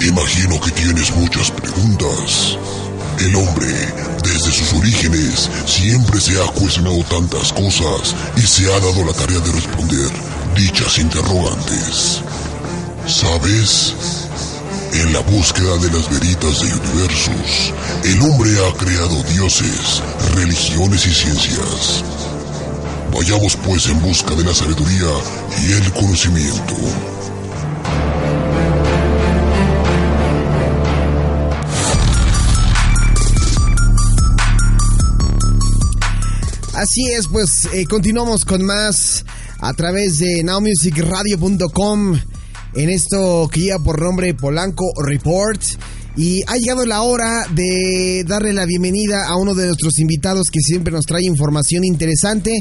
Imagino que tienes muchas preguntas. El hombre, desde sus orígenes, siempre se ha cuestionado tantas cosas y se ha dado la tarea de responder dichas interrogantes. ¿Sabes? En la búsqueda de las veritas de universos, el hombre ha creado dioses, religiones y ciencias. Vayamos pues en busca de la sabiduría y el conocimiento. Así es, pues eh, continuamos con más a través de nowmusicradio.com en esto que lleva por nombre Polanco Report. Y ha llegado la hora de darle la bienvenida a uno de nuestros invitados que siempre nos trae información interesante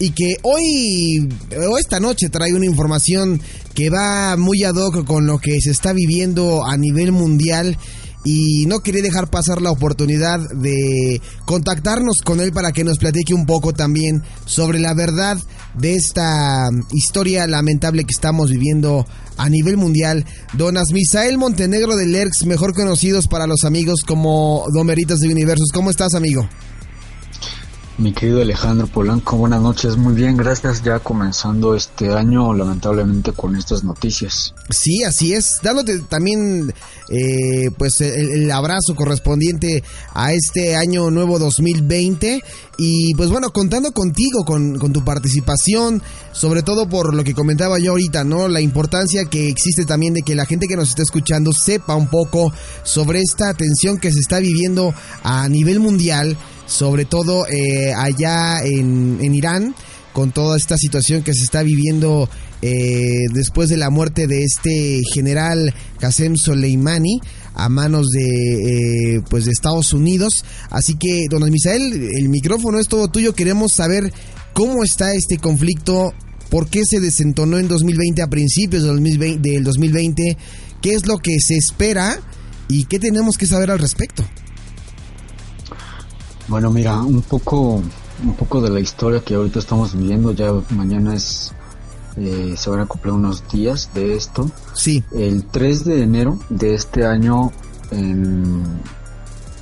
y que hoy o esta noche trae una información que va muy ad hoc con lo que se está viviendo a nivel mundial y no quería dejar pasar la oportunidad de contactarnos con él para que nos platique un poco también sobre la verdad de esta historia lamentable que estamos viviendo a nivel mundial. Don Asmisael Montenegro de Lerx, mejor conocidos para los amigos como Domeritas de Universos. ¿Cómo estás, amigo? Mi querido Alejandro Polanco, buenas noches, muy bien, gracias. Ya comenzando este año, lamentablemente, con estas noticias. Sí, así es, dándote también eh, pues el, el, abrazo correspondiente a este año nuevo 2020 y pues bueno, contando contigo, con, con, tu participación, sobre todo por lo que comentaba yo ahorita, ¿no? La importancia que existe también de que la gente que nos está escuchando sepa un poco sobre esta tensión que se está viviendo a nivel mundial sobre todo eh, allá en, en, Irán, con toda esta situación que se está viviendo eh, después de la muerte de este general Qasem Soleimani a manos de eh, pues de Estados Unidos. Así que, don Misael, el micrófono es todo tuyo. Queremos saber cómo está este conflicto, por qué se desentonó en 2020 a principios del 2020, del 2020 qué es lo que se espera y qué tenemos que saber al respecto. Bueno, mira, un poco, un poco de la historia que ahorita estamos viviendo. Ya mañana es, eh, se van a cumplir unos días de esto. Sí. El 3 de enero de este año,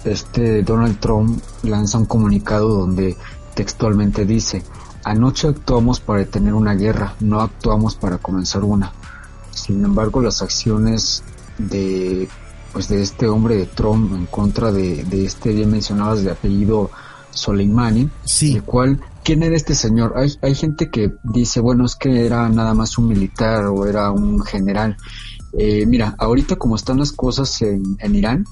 este Donald Trump lanza un comunicado donde textualmente dice: Anoche actuamos para detener una guerra, no actuamos para comenzar una. Sin embargo, las acciones de pues de este hombre de Trump en contra de, de este bien mencionado de apellido Soleimani, sí. el cual, ¿quién era este señor? Hay, hay gente que dice, bueno, es que era nada más un militar o era un general. Eh, mira, ahorita como están las cosas en, en, Irán,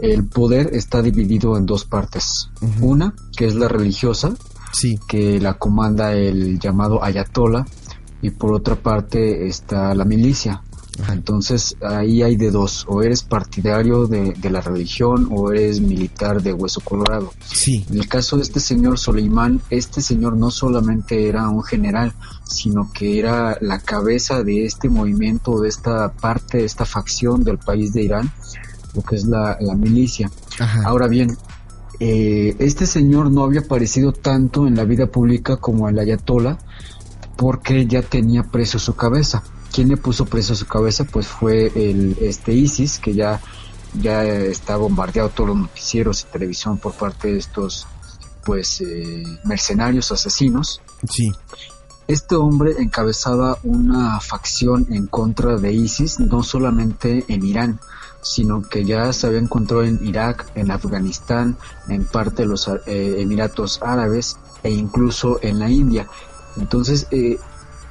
el poder está dividido en dos partes. Uh -huh. Una, que es la religiosa, sí. que la comanda el llamado Ayatollah, y por otra parte está la milicia, entonces ahí hay de dos, o eres partidario de, de, la religión o eres militar de hueso colorado. Sí. En el caso de este señor Soleimán, este señor no solamente era un general, sino que era la cabeza de este movimiento, de esta parte, de esta facción del país de Irán, lo que es la, la milicia. Ajá. Ahora bien, eh, este señor no había aparecido tanto en la vida pública como el ayatollah, porque ya tenía preso su cabeza. ¿Quién le puso preso a su cabeza? Pues fue el este ISIS, que ya, ya está bombardeado todos los noticieros y televisión por parte de estos pues eh, mercenarios asesinos. Sí. Este hombre encabezaba una facción en contra de ISIS, no solamente en Irán, sino que ya se había encontrado en Irak, en Afganistán, en parte de los eh, Emiratos Árabes e incluso en la India. Entonces, eh,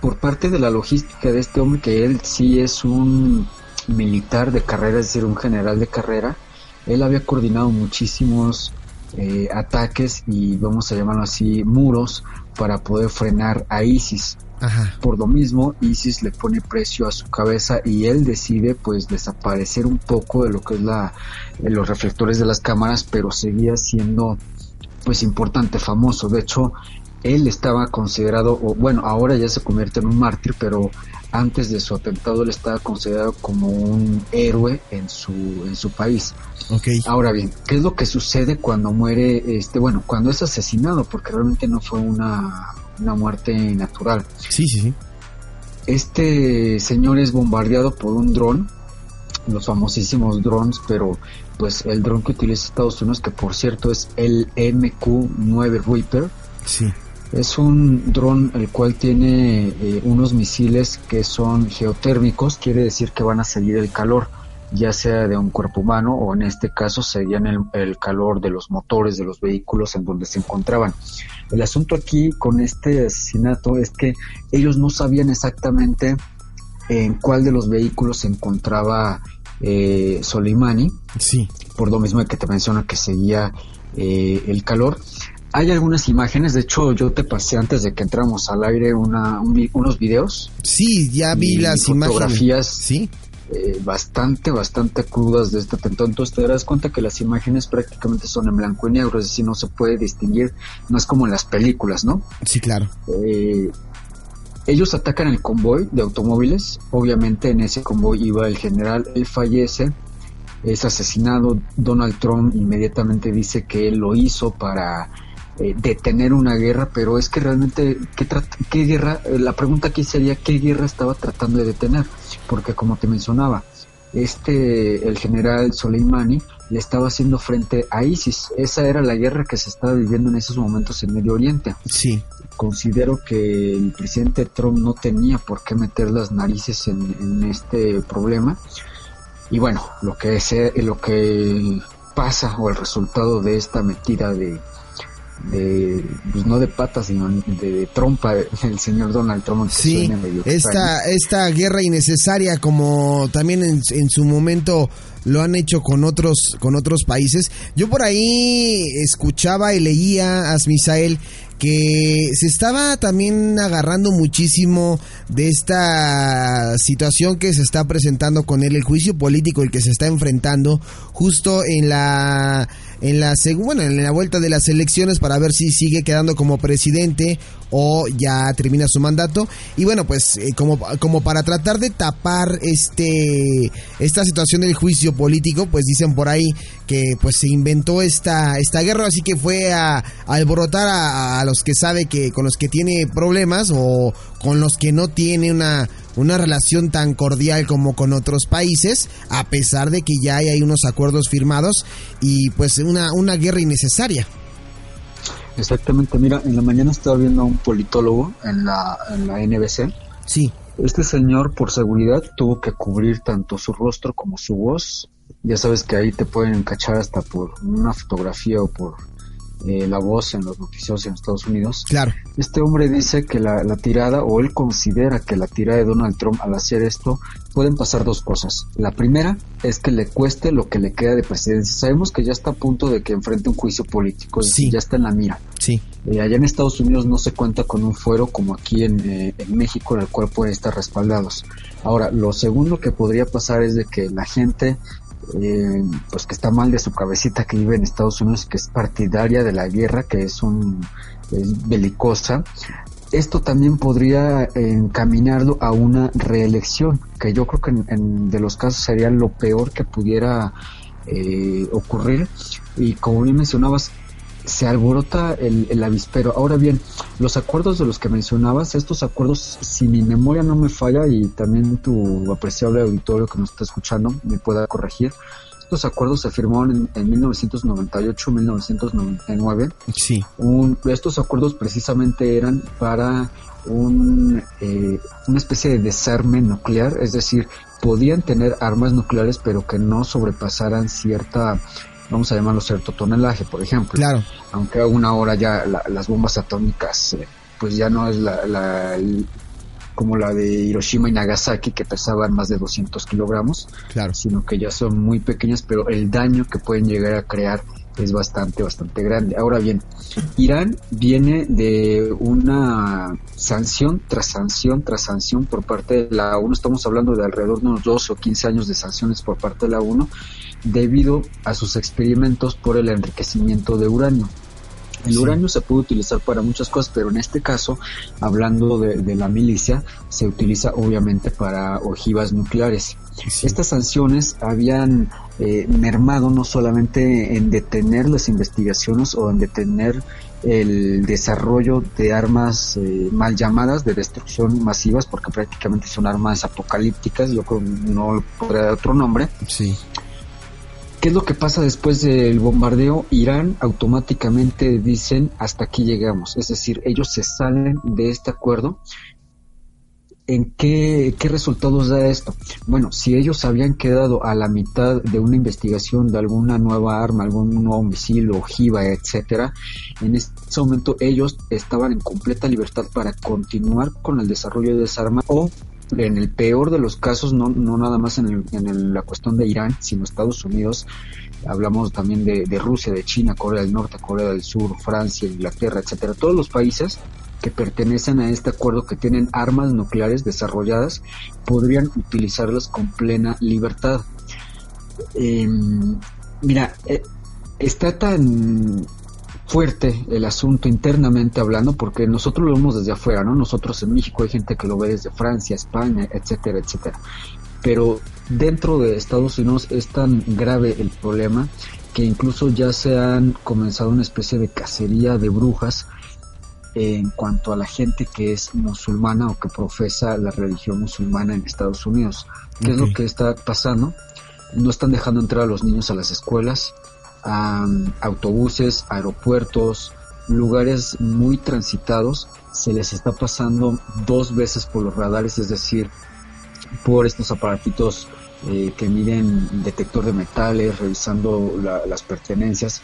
por parte de la logística de este hombre, que él sí es un militar de carrera, es decir, un general de carrera, él había coordinado muchísimos eh, ataques y vamos a llamarlo así, muros para poder frenar a ISIS. Por lo mismo, ISIS le pone precio a su cabeza y él decide pues desaparecer un poco de lo que es la los reflectores de las cámaras, pero seguía siendo pues importante, famoso. De hecho, él estaba considerado, o bueno, ahora ya se convierte en un mártir, pero antes de su atentado él estaba considerado como un héroe en su en su país. Okay. Ahora bien, ¿qué es lo que sucede cuando muere este, bueno, cuando es asesinado? Porque realmente no fue una una muerte natural. Sí, sí, sí. Este señor es bombardeado por un dron, los famosísimos drones, pero pues el dron que utiliza Estados Unidos, que por cierto es el MQ-9 Reaper. Sí. Es un dron el cual tiene eh, unos misiles que son geotérmicos, quiere decir que van a seguir el calor ya sea de un cuerpo humano o en este caso serían el, el, calor de los motores de los vehículos en donde se encontraban. El asunto aquí con este asesinato es que ellos no sabían exactamente en cuál de los vehículos se encontraba eh, Soleimani. Sí. Por lo mismo que te menciona que seguía eh, el calor. Hay algunas imágenes, de hecho yo te pasé antes de que entramos al aire una, un, unos videos. Sí, ya vi las fotografías. imágenes. Sí eh, bastante, bastante crudas de este atentado. Entonces te darás cuenta que las imágenes prácticamente son en blanco y negro, es decir, no se puede distinguir, no es como en las películas, ¿no? Sí, claro. Eh, ellos atacan el convoy de automóviles, obviamente en ese convoy iba el general, él fallece, es asesinado, Donald Trump inmediatamente dice que él lo hizo para eh, detener una guerra, pero es que realmente, ¿qué, qué guerra? Eh, la pregunta aquí sería, ¿qué guerra estaba tratando de detener? Porque como te mencionaba, este, el general Soleimani le estaba haciendo frente a ISIS. Esa era la guerra que se estaba viviendo en esos momentos en Medio Oriente. Sí. Considero que el presidente Trump no tenía por qué meter las narices en, en este problema. Y bueno, lo que, sea, lo que pasa o el resultado de esta metida de, de pues no de patas sino de, trompa el señor Donald Trump sí esta esta guerra innecesaria como también en, en, su momento lo han hecho con otros con otros países. Yo por ahí escuchaba y leía a Misael que se estaba también agarrando muchísimo de esta situación que se está presentando con él, el juicio político el que se está enfrentando justo en la en la bueno, en la vuelta de las elecciones para ver si sigue quedando como presidente o ya termina su mandato. Y bueno pues eh, como, como para tratar de tapar este esta situación del juicio político pues dicen por ahí que pues se inventó esta esta guerra así que fue a, alborotar a, a, los que sabe que con los que tiene problemas o con los que no tiene una una relación tan cordial como con otros países, a pesar de que ya hay, unos acuerdos firmados y pues una, una guerra innecesaria. Exactamente, mira, en la mañana estaba viendo a un politólogo en la, en la NBC. Sí. Este señor, por seguridad, tuvo que cubrir tanto su rostro como su voz. Ya sabes que ahí te pueden cachar hasta por una fotografía o por eh, la voz en los noticieros en Estados Unidos. Claro. Este hombre dice que la, la, tirada, o él considera que la tirada de Donald Trump al hacer esto, pueden pasar dos cosas. La primera es que le cueste lo que le queda de presidencia. Sabemos que ya está a punto de que enfrente un juicio político, sí. ya está en la mira. Sí. Eh, allá en Estados Unidos no se cuenta con un fuero como aquí en, eh, en México, en el cual pueden estar respaldados. Ahora, lo segundo que podría pasar es de que la gente eh, pues que está mal de su cabecita que vive en Estados Unidos que es partidaria de la guerra que es un es belicosa esto también podría encaminarlo a una reelección que yo creo que en, de los casos sería lo peor que pudiera eh, ocurrir. Y como bien mencionabas se alborota el, el, avispero. Ahora bien, los acuerdos de los que mencionabas, estos acuerdos, si mi memoria no me falla y también tu apreciable auditorio que nos está escuchando me pueda corregir, estos acuerdos se firmaron en, 1998-1999. Sí. estos acuerdos precisamente eran para un, eh, una especie de desarme nuclear, es decir, podían tener armas nucleares pero que no sobrepasaran cierta vamos a llamarlo cierto tonelaje, por ejemplo. Claro. Aunque a una hora ya las bombas atómicas, eh, pues ya no es la, la, como la de Hiroshima y Nagasaki que pesaban más de 200 kilogramos, claro. sino que ya son muy pequeñas, pero el daño que pueden llegar a crear es bastante, bastante grande. Ahora bien, Irán viene de una sanción tras sanción tras sanción por parte de la ONU. Estamos hablando de alrededor de unos 12 o 15 años de sanciones por parte de la ONU debido a sus experimentos por el enriquecimiento de uranio. El uranio se puede utilizar para muchas cosas, pero en este caso, hablando de, la milicia, se utiliza obviamente para ojivas nucleares. Estas sanciones habían eh, mermado no solamente en detener las investigaciones o en detener el desarrollo de armas eh, mal llamadas de destrucción masivas, porque prácticamente son armas apocalípticas, yo creo no podría dar otro nombre. Sí. ¿Qué es lo que pasa después del bombardeo? Irán automáticamente dicen hasta aquí llegamos, es decir, ellos se salen de este acuerdo. ¿En qué, resultados da esto? Bueno, si ellos habían quedado a la mitad de una investigación de alguna nueva arma, algún nuevo misil, ojiva, etcétera, en este momento ellos estaban en completa libertad para continuar con el desarrollo de esa arma o en el peor de los casos, no, no nada más en, la cuestión de Irán, sino Estados Unidos, hablamos también de, Rusia, de China, Corea del Norte, Corea del Sur, Francia, Inglaterra, etcétera, todos los países que pertenecen a este acuerdo que tienen armas nucleares desarrolladas podrían utilizarlas con plena libertad. Em, mira, eh, está tan fuerte el asunto internamente hablando, porque nosotros lo vemos desde afuera, ¿no? Nosotros en México hay gente que lo ve desde Francia, España, etcétera, etcétera. Pero dentro de Estados Unidos es tan grave el problema que incluso ya se han comenzado una especie de cacería de brujas en cuanto a la gente que es musulmana o que profesa la religión musulmana en Estados Unidos. ¿Qué es lo que está pasando? No están dejando entrar a los niños a las escuelas, autobuses, aeropuertos, lugares muy transitados, se les está pasando dos veces por los radares, es decir, por estos aparatitos eh, que miden detector de metales, revisando las pertenencias,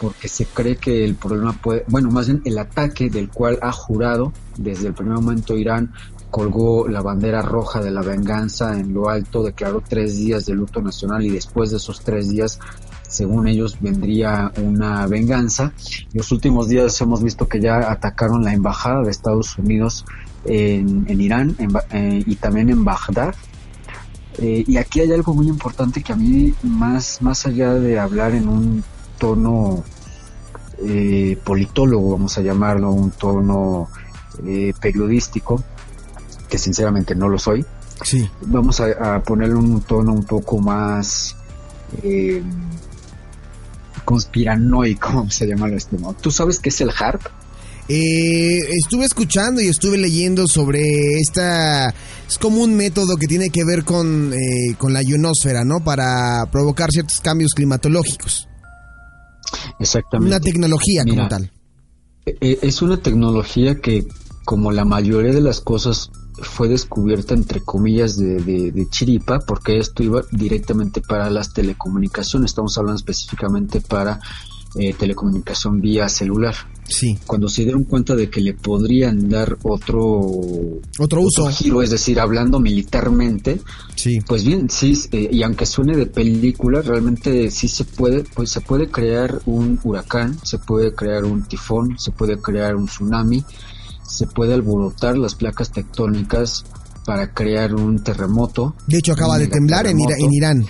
porque se cree que el problema puede, bueno, más bien el ataque del cual ha jurado desde el primer momento Irán colgó la bandera roja de la venganza en lo alto, declaró tres días de luto nacional y después de esos tres días según ellos vendría una venganza. Los últimos días hemos visto que ya atacaron la embajada de Estados Unidos en, Irán eh, y también en Bagdad. Eh, y aquí hay algo muy importante que a mí, más, más allá de hablar en un tono eh, politólogo, vamos a llamarlo, un tono periodístico, que sinceramente no lo soy, sí. vamos a, a ponerle un tono un poco más conspiranoico, ¿cómo se llama este modo. ¿Tú sabes qué es el HARP? Eh, estuve escuchando y estuve leyendo sobre esta... Es como un método que tiene que ver con, eh, con la ionosfera, ¿no? Para provocar ciertos cambios climatológicos. Exactamente. Una tecnología como tal. E, e, es una tecnología que, como la mayoría de las cosas fue descubierta entre comillas de, chiripa porque esto iba directamente para las telecomunicaciones, estamos hablando específicamente para eh, telecomunicación vía celular. Sí. Cuando se dieron cuenta de que le podrían dar otro otro uso giro, es decir, hablando militarmente, sí. pues bien, sí, eh, y aunque suene de película, realmente sí se puede, pues se puede crear un huracán, se puede crear un tifón, se puede crear un tsunami, se puede alborotar las placas tectónicas para crear un terremoto. De hecho, acaba de temblar en, Irán.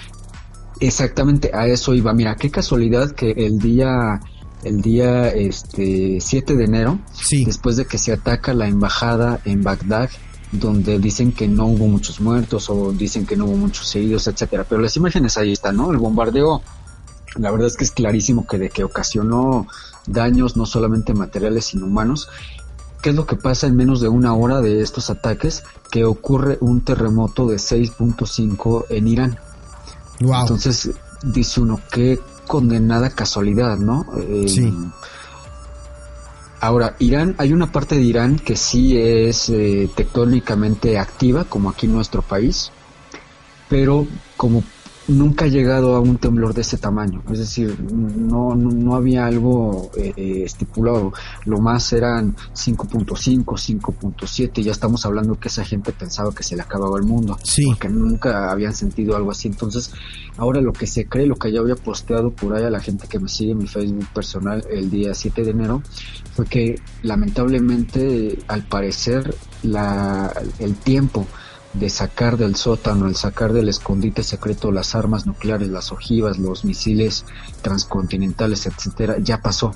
Exactamente, a eso iba. Mira, qué casualidad que el día el día este 7 de enero, después de que se ataca la embajada en Bagdad, donde dicen que no hubo muchos muertos o dicen que no hubo muchos heridos, etcétera, pero las imágenes ahí están, ¿no? El bombardeo la verdad es que es clarísimo que de que ocasionó daños no solamente materiales sino humanos ¿Qué es lo que pasa en menos de una hora de estos ataques? Que ocurre un terremoto de 6.5 en Irán. Wow. Entonces, dice uno, qué condenada casualidad, ¿no? Eh, Sí. Ahora, Irán, hay una parte de Irán que sí es eh, tectónicamente activa, como aquí en nuestro país, pero como nunca ha llegado a un temblor de ese tamaño, es decir, no, no, no había algo eh, estipulado, lo más eran 5.5, 5.7, ya estamos hablando que esa gente pensaba que se le acababa el mundo, Sí. porque nunca habían sentido algo así, entonces ahora lo que se cree, lo que ya había posteado por ahí a la gente que me sigue en mi Facebook personal el día 7 de enero, fue que lamentablemente al parecer la, el tiempo de sacar del sótano, el sacar del escondite secreto las armas nucleares, las ojivas, los misiles transcontinentales, etcétera, ya pasó.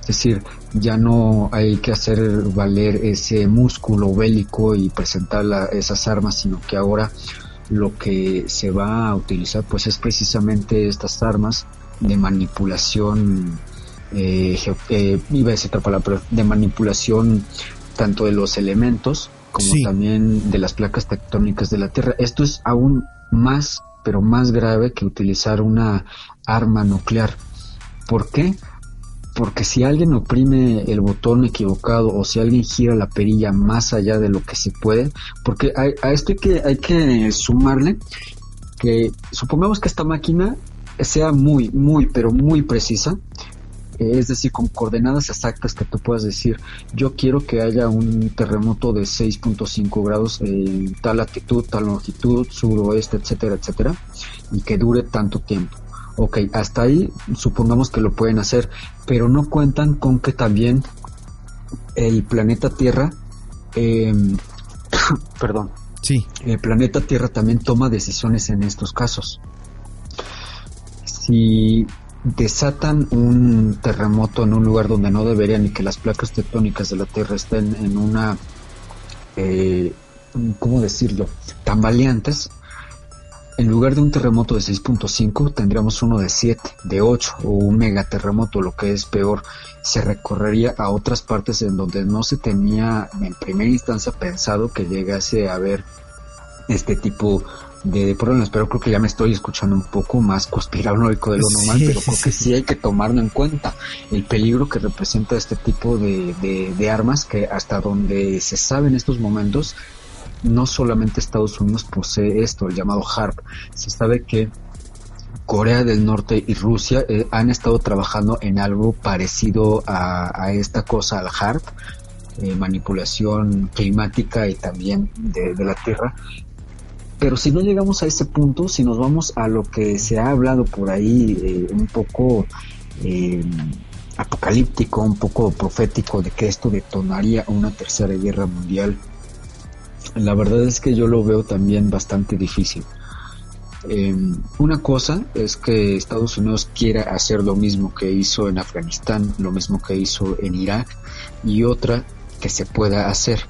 Es decir, ya no hay que hacer valer ese músculo bélico y presentar esas armas, sino que ahora lo que se va a utilizar pues es precisamente estas armas de manipulación eh, eh, iba a decir otra palabra, de manipulación tanto de los elementos como Sí. también de las placas tectónicas de la Tierra. Esto es aún más, pero más grave que utilizar una arma nuclear. ¿Por qué? Porque si alguien oprime el botón equivocado o si alguien gira la perilla más allá de lo que se puede, porque a, a esto hay que, hay que sumarle que supongamos que esta máquina sea muy, muy, pero muy precisa, es decir, con coordenadas exactas que tú puedas decir, yo quiero que haya un terremoto de 6.5 grados en tal latitud, tal longitud, suroeste, etcétera, etcétera, y que dure tanto tiempo. Ok, hasta ahí supongamos que lo pueden hacer, pero no cuentan con que también el planeta Tierra, eh, perdón, Sí. el planeta Tierra también toma decisiones en estos casos. Si desatan un terremoto en un lugar donde no deberían y que las placas tectónicas de la Tierra estén en una, eh, ¿cómo decirlo?, tambaleantes, en lugar de un terremoto de 6.5 tendríamos uno de 7, de 8 o un megaterremoto, lo que es peor, se recorrería a otras partes en donde no se tenía en primera instancia pensado que llegase a haber este tipo de problemas, pero creo que ya me estoy escuchando un poco más conspiranoico de lo normal, Sí, pero creo que sí. sí hay que tomarlo en cuenta, el peligro que representa este tipo de, de, de armas que hasta donde se sabe en estos momentos, no solamente Estados Unidos posee esto, el llamado HARP, se sabe que Corea del Norte y Rusia eh, han estado trabajando en algo parecido a, a esta cosa, al HARP, eh, manipulación climática y también de, de la Tierra. Pero si no llegamos a ese punto, si nos vamos a lo que se ha hablado por ahí eh, un poco eh, apocalíptico, un poco profético de que esto detonaría una tercera guerra mundial, la verdad es que yo lo veo también bastante difícil. Eh, una cosa es que Estados Unidos quiera hacer lo mismo que hizo en Afganistán, lo mismo que hizo en Irak, y otra que se pueda hacer.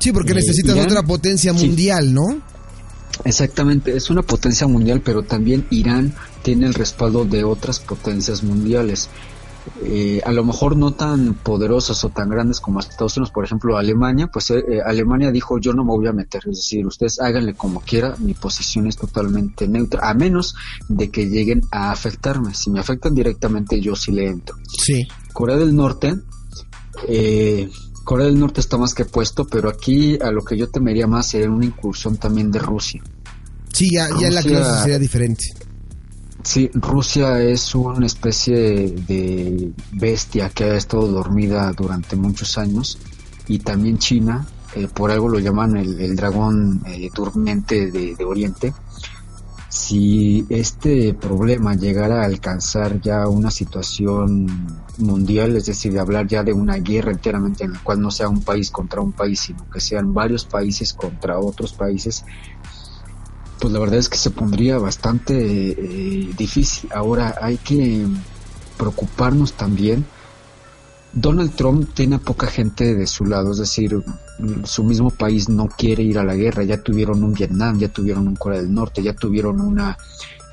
Sí, porque Eh, necesitas Irán- otra potencia sí. mundial, ¿no? Exactamente, es una potencia mundial, pero también Irán tiene el respaldo de otras potencias mundiales. Eh, a lo mejor no tan poderosas o tan grandes como Estados Unidos, por ejemplo Alemania, pues eh, eh, Alemania dijo yo no me voy a meter, es decir, ustedes háganle como quiera, mi posición es totalmente neutra, a menos de que lleguen a afectarme, si me afectan directamente yo sí le entro. Sí. Corea del Norte, eh, Corea del Norte está más que puesto, pero aquí a lo que yo temería más sería una incursión también de Rusia. Sí, ya, ya la Rusia- clase sería diferente. Sí, Rusia es una especie de bestia que ha estado dormida durante muchos años y también China, eh, por algo lo llaman el, el dragón eh, durmiente de, de Oriente. Si este problema llegara a alcanzar ya una situación mundial, es decir, de hablar ya de una guerra enteramente en la cual no sea un país contra un país, sino que sean varios países contra otros países, pues la verdad es que se pondría bastante eh, difícil. Ahora hay que preocuparnos también. Donald Trump tiene a poca gente de su lado, es decir, su mismo país no quiere ir a la guerra. Ya tuvieron un Vietnam, ya tuvieron un Corea del Norte, ya tuvieron una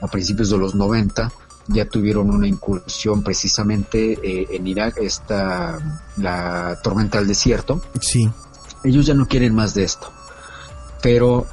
a principios de los 90, ya tuvieron una incursión precisamente eh, en Irak, esta la tormenta del desierto Sí. ellos ya no quieren más de esto. Pero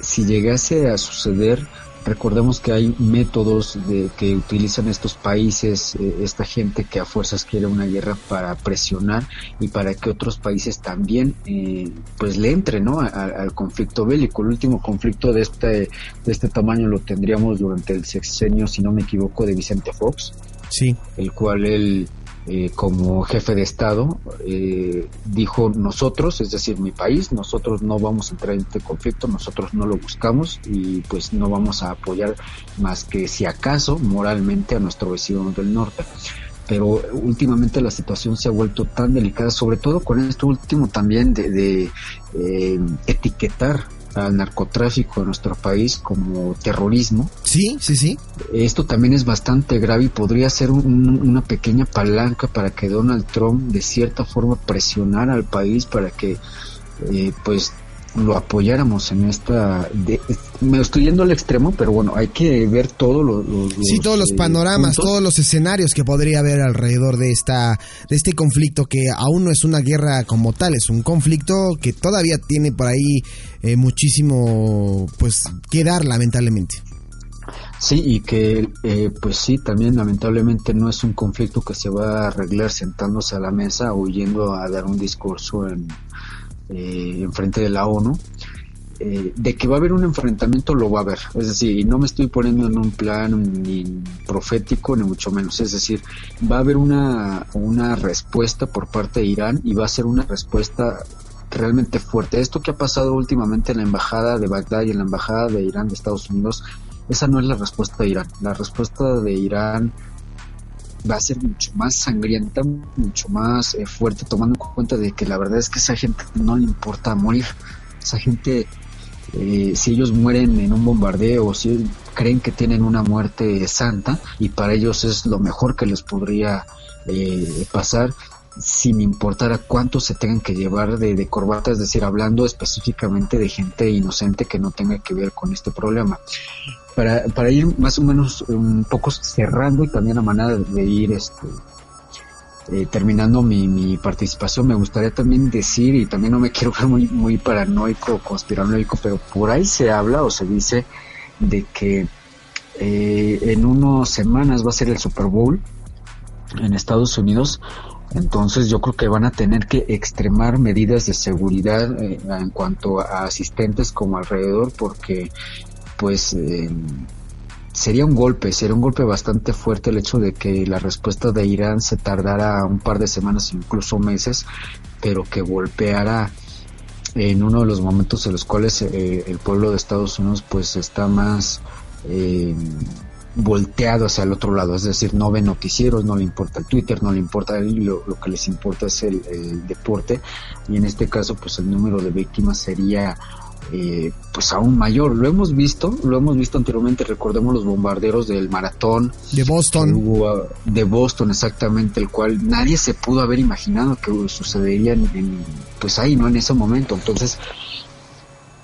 si llegase a suceder, Recordemos que hay métodos de, que utilizan estos países, eh, esta gente que a fuerzas quiere una guerra para presionar y para que otros países también eh, pues le entren ¿no? al conflicto bélico. El último conflicto de este, de este tamaño lo tendríamos durante el sexenio, si no me equivoco, de Vicente Fox. Sí. El cual él eh, como jefe de Estado, eh, dijo nosotros, es decir, mi país, nosotros no vamos a entrar en este conflicto, nosotros no lo buscamos y pues no vamos a apoyar más que si acaso moralmente a nuestro vecino del norte. Pero últimamente la situación se ha vuelto tan delicada, sobre todo con esto último también de, eh, etiquetar al narcotráfico en nuestro país como terrorismo. Sí, sí, sí. Esto también es bastante grave y podría ser una pequeña palanca para que Donald Trump de cierta forma presionara al país para que eh, pues lo apoyáramos en esta me estoy yendo al extremo pero bueno hay que ver todos los, sí todos los eh, panoramas todos los escenarios que podría haber alrededor de esta de este conflicto que aún no es una guerra como tal es un conflicto que todavía tiene por ahí eh, muchísimo pues que dar lamentablemente. Sí, y que eh, pues sí, también lamentablemente no es un conflicto que se va a arreglar sentándose a la mesa o yendo a dar un discurso en, eh, en frente de la ONU, eh, de que va a haber un enfrentamiento, lo va a haber. Es decir, no me estoy poniendo en un plan ni profético, ni mucho menos. Es decir, va a haber una, una respuesta por parte de Irán y va a ser una respuesta realmente fuerte. Esto que ha pasado últimamente en la embajada de Bagdad y en la embajada de Irán de Estados Unidos, esa no es la respuesta de Irán. La respuesta de Irán va a ser mucho más sangrienta, mucho más eh, fuerte, tomando en cuenta de que la verdad es que esa gente no le importa morir. Esa gente, eh, si ellos mueren en un bombardeo si creen que tienen una muerte santa y para ellos es lo mejor que les podría eh, pasar, sin importar a cuánto se tengan que llevar de, de corbata, es decir, hablando específicamente de gente inocente que no tenga que ver con este problema. Para, para ir más o menos un poco cerrando y también a manera de ir este eh, terminando mi, participación me gustaría también decir y también no me quiero ver muy muy paranoico conspiranoico pero por ahí se habla o se dice de que eh, en unas semanas va a ser el Super Bowl en Estados Unidos entonces yo creo que van a tener que extremar medidas de seguridad eh, en cuanto a asistentes como alrededor porque pues eh, sería un golpe, sería un golpe bastante fuerte el hecho de que la respuesta de Irán se tardara un par de semanas, incluso meses, pero que golpeara en uno de los momentos en los cuales eh, el pueblo de Estados Unidos pues está más eh, volteado hacia el otro lado, es decir, no ve noticieros, no le importa el Twitter, no le importa lo, lo que les importa es el, el, deporte y en este caso pues el número de víctimas sería eh, pues aún mayor. Lo hemos visto, lo hemos visto anteriormente, recordemos los bombarderos del maratón. De Boston. de Boston, exactamente, el cual nadie se pudo haber imaginado que sucedería en, pues ahí, ¿no? En ese momento. Entonces,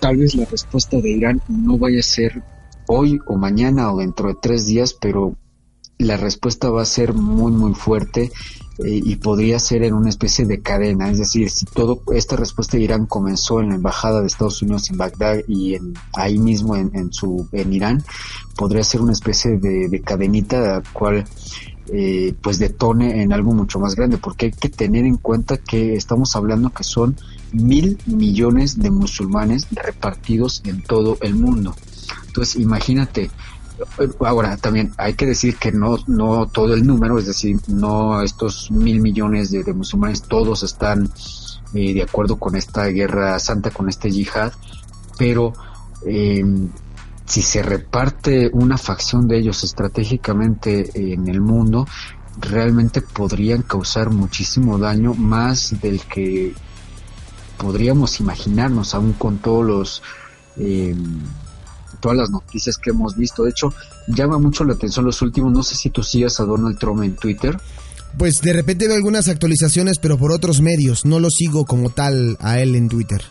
tal vez la respuesta de Irán no vaya a ser hoy o mañana o dentro de tres días, pero la respuesta va a ser muy muy fuerte eh, y podría ser en una especie de cadena, es decir, si todo esta respuesta de Irán comenzó en la embajada de Estados Unidos en Bagdad y en, ahí mismo en, su en Irán, podría ser una especie de, cadenita cual eh, pues detone en algo mucho más grande, porque hay que tener en cuenta que estamos hablando que son mil millones de musulmanes repartidos en todo el mundo. Entonces, imagínate, Ahora, también hay que decir que no, no todo el número, es decir, no estos mil millones de, musulmanes, todos están eh, de acuerdo con esta guerra santa, con este yihad, pero eh, si se reparte una facción de ellos estratégicamente en el mundo, realmente podrían causar muchísimo daño, más del que podríamos imaginarnos, aún con todos los... Eh, todas las noticias que hemos visto. De hecho, llama mucho la atención los últimos. No sé si tú sigas a Donald Trump en Twitter. Pues de repente veo algunas actualizaciones, pero por otros medios. No lo sigo como tal a él en Twitter.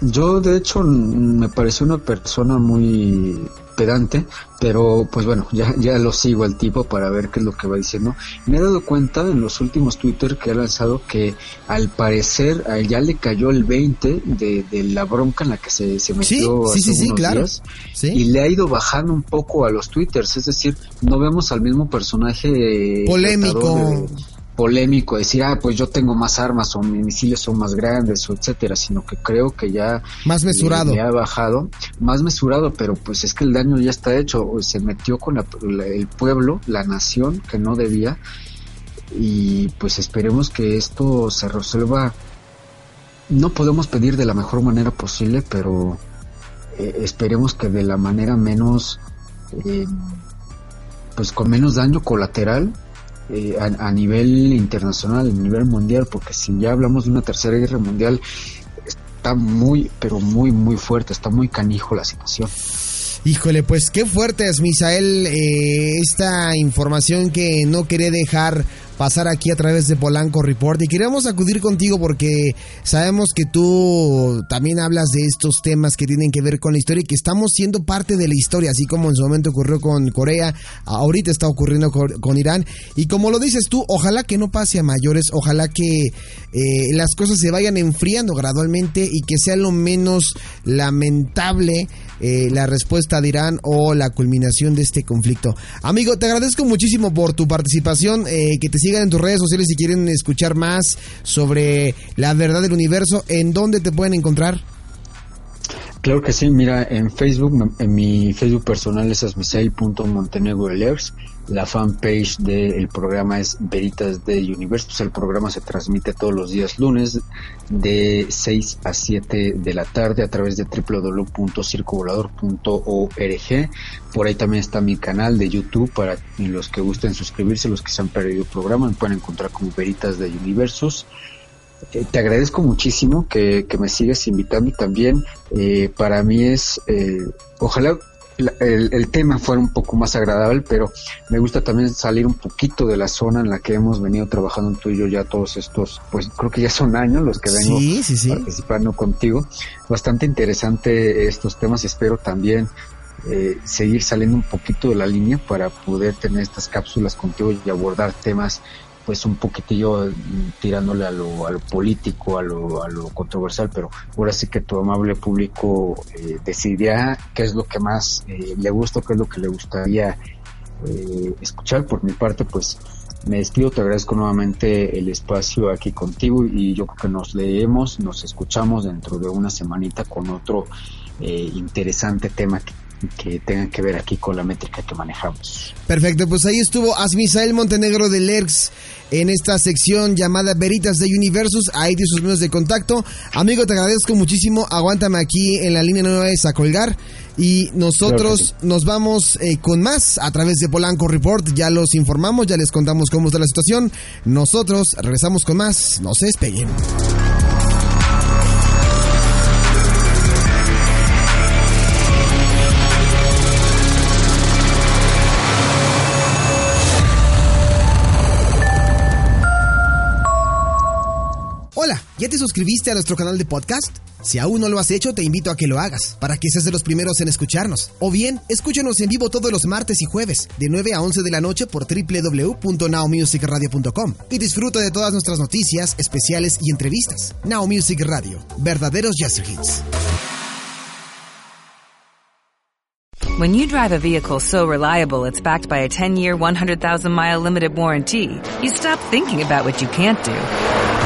Yo, de hecho, me pareció una persona muy pedante, pero pues bueno, ya, ya lo sigo al tipo para ver qué es lo que va diciendo. Me he dado cuenta en los últimos Twitter que ha lanzado que al parecer a él ya le cayó el 20 de, de la bronca en la que se, se metió sí, sí, sí, claro. y le ha ido bajando un poco a los Twitters, es decir, no vemos al mismo personaje polémico polémico decir, ah, pues yo tengo más armas o mis misiles son más grandes o etcétera, sino que creo que ya más mesurado. Le, ha bajado, más mesurado, pero pues es que el daño ya está hecho, se metió con el pueblo, la nación que no debía y pues esperemos que esto se resuelva. No podemos pedir de la mejor manera posible, pero eh, esperemos que de la manera menos, eh, pues con menos daño colateral eh, a, nivel internacional, a nivel mundial, porque si ya hablamos de una tercera guerra mundial, está muy, pero muy, muy fuerte, está muy canijo la situación. Híjole, pues qué fuerte es, Misael, eh, esta información que no quería dejar pasar aquí a través de Polanco Report y queremos acudir contigo porque sabemos que tú también hablas de estos temas que tienen que ver con la historia y que estamos siendo parte de la historia, así como en su momento ocurrió con Corea, ahorita está ocurriendo con, Irán y como lo dices tú, ojalá que no pase a mayores, ojalá que eh, las cosas se vayan enfriando gradualmente y que sea lo menos lamentable eh, la respuesta de Irán o la culminación de este conflicto. Amigo, te agradezco muchísimo por tu participación, eh, que te sigan en tus redes sociales si quieren escuchar más sobre la verdad del universo, ¿en dónde te pueden encontrar? Claro que sí, mira, en Facebook, en mi Facebook personal es asmisei.montenegroelers la fanpage del programa es Veritas de Universo. el programa se transmite todos los días lunes de 6 a 7 de la tarde a través de www.circovolador.org. Por ahí también está mi canal de YouTube para los que gusten suscribirse, los que se han perdido el programa, me pueden encontrar como Veritas de Universos. Eh, te agradezco muchísimo que, me sigas invitando y también eh, para mí es, eh, ojalá el, tema fuera un poco más agradable, pero me gusta también salir un poquito de la zona en la que hemos venido trabajando tú y yo ya todos estos, pues creo que ya son años los que vengo participando contigo. Bastante interesante estos temas, espero también eh, seguir saliendo un poquito de la línea para poder tener estas cápsulas contigo y abordar temas pues un poquitillo tirándole a lo, a lo político, a lo, a lo controversial, pero ahora sí que tu amable público eh, decidirá qué es lo que más eh, le gusta, qué es lo que le gustaría eh, escuchar. Por mi parte, pues me despido, te agradezco nuevamente el espacio aquí contigo y yo creo que nos leemos, nos escuchamos dentro de una semanita con otro interesante tema que que tengan que ver aquí con la métrica que manejamos. Perfecto, pues ahí estuvo Asmisael Montenegro de Lerx en esta sección llamada Veritas de Universos. Ahí tiene sus medios de contacto. Amigo, te agradezco muchísimo. Aguántame aquí en la línea, no es a colgar. Y nosotros nos vamos eh, con más a través de Polanco Report. Ya los informamos, ya les contamos cómo está la situación. Nosotros regresamos con más. No se despeguen. ¿Ya te suscribiste a nuestro canal de podcast? Si aún no lo has hecho, te invito a que lo hagas, para que seas de los primeros en escucharnos. O bien, escúchanos en vivo todos los martes y jueves, de 9 a 11 de la noche por www.nowmusicradio.com y disfruta de todas nuestras noticias, especiales y entrevistas. Now Music Radio, verdaderos jazz hits. When you drive a vehicle so reliable it's backed by a 10-year, 100,000-mile limited warranty, you stop thinking about what you can't do